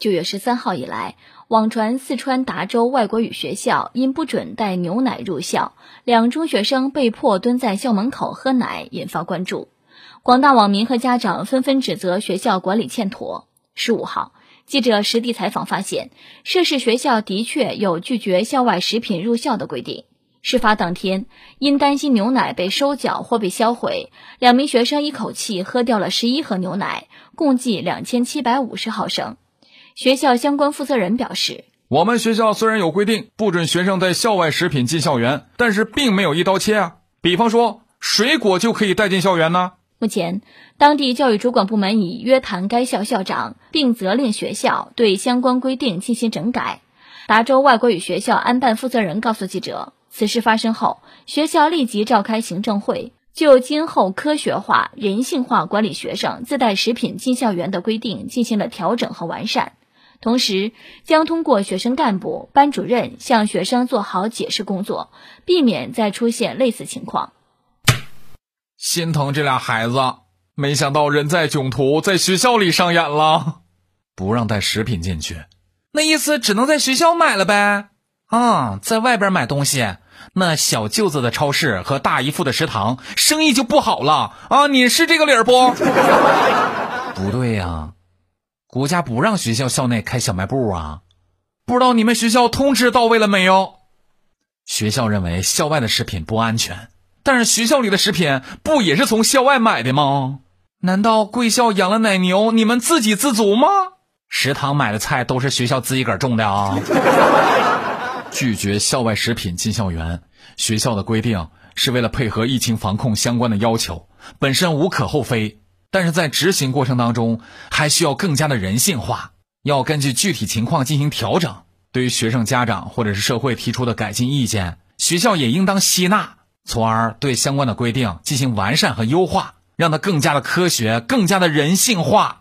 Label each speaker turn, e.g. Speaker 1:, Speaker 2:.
Speaker 1: 九月十三号以来，网传四川达州外国语学校因不准带牛奶入校，两中学生被迫蹲在校门口喝奶，引发关注。广大网民和家长纷纷指责学校管理欠妥。十五号，记者实地采访发现，涉事学校的确有拒绝校外食品入校的规定。事发当天，因担心牛奶被收缴或被销毁，两名学生一口气喝掉了十一盒牛奶，共计两千七百五十毫升。学校相关负责人表示：“
Speaker 2: 我们学校虽然有规定不准学生带校外食品进校园，但是并没有一刀切啊。比方说，水果就可以带进校园呢。”
Speaker 1: 目前，当地教育主管部门已约谈该校校长，并责令学校对相关规定进行整改。达州外国语学校安办负责人告诉记者，此事发生后，学校立即召开行政会，就今后科学化、人性化管理学生自带食品进校园的规定进行了调整和完善。同时，将通过学生干部、班主任向学生做好解释工作，避免再出现类似情况。
Speaker 2: 心疼这俩孩子，没想到人在囧途，在学校里上演了，不让带食品进去，
Speaker 3: 那意思只能在学校买了呗？啊，在外边买东西，那小舅子的超市和大姨夫的食堂生意就不好了啊！你是这个理儿不？不对呀。国家不让学校校内开小卖部啊，不知道你们学校通知到位了没有？学校认为校外的食品不安全，但是学校里的食品不也是从校外买的吗？难道贵校养了奶牛，你们自给自足吗？食堂买的菜都是学校自己个儿种的啊！
Speaker 2: 拒绝校外食品进校园，学校的规定是为了配合疫情防控相关的要求，本身无可厚非。但是在执行过程当中，还需要更加的人性化，要根据具体情况进行调整。对于学生家长或者是社会提出的改进意见，学校也应当吸纳，从而对相关的规定进行完善和优化，让它更加的科学，更加的人性化。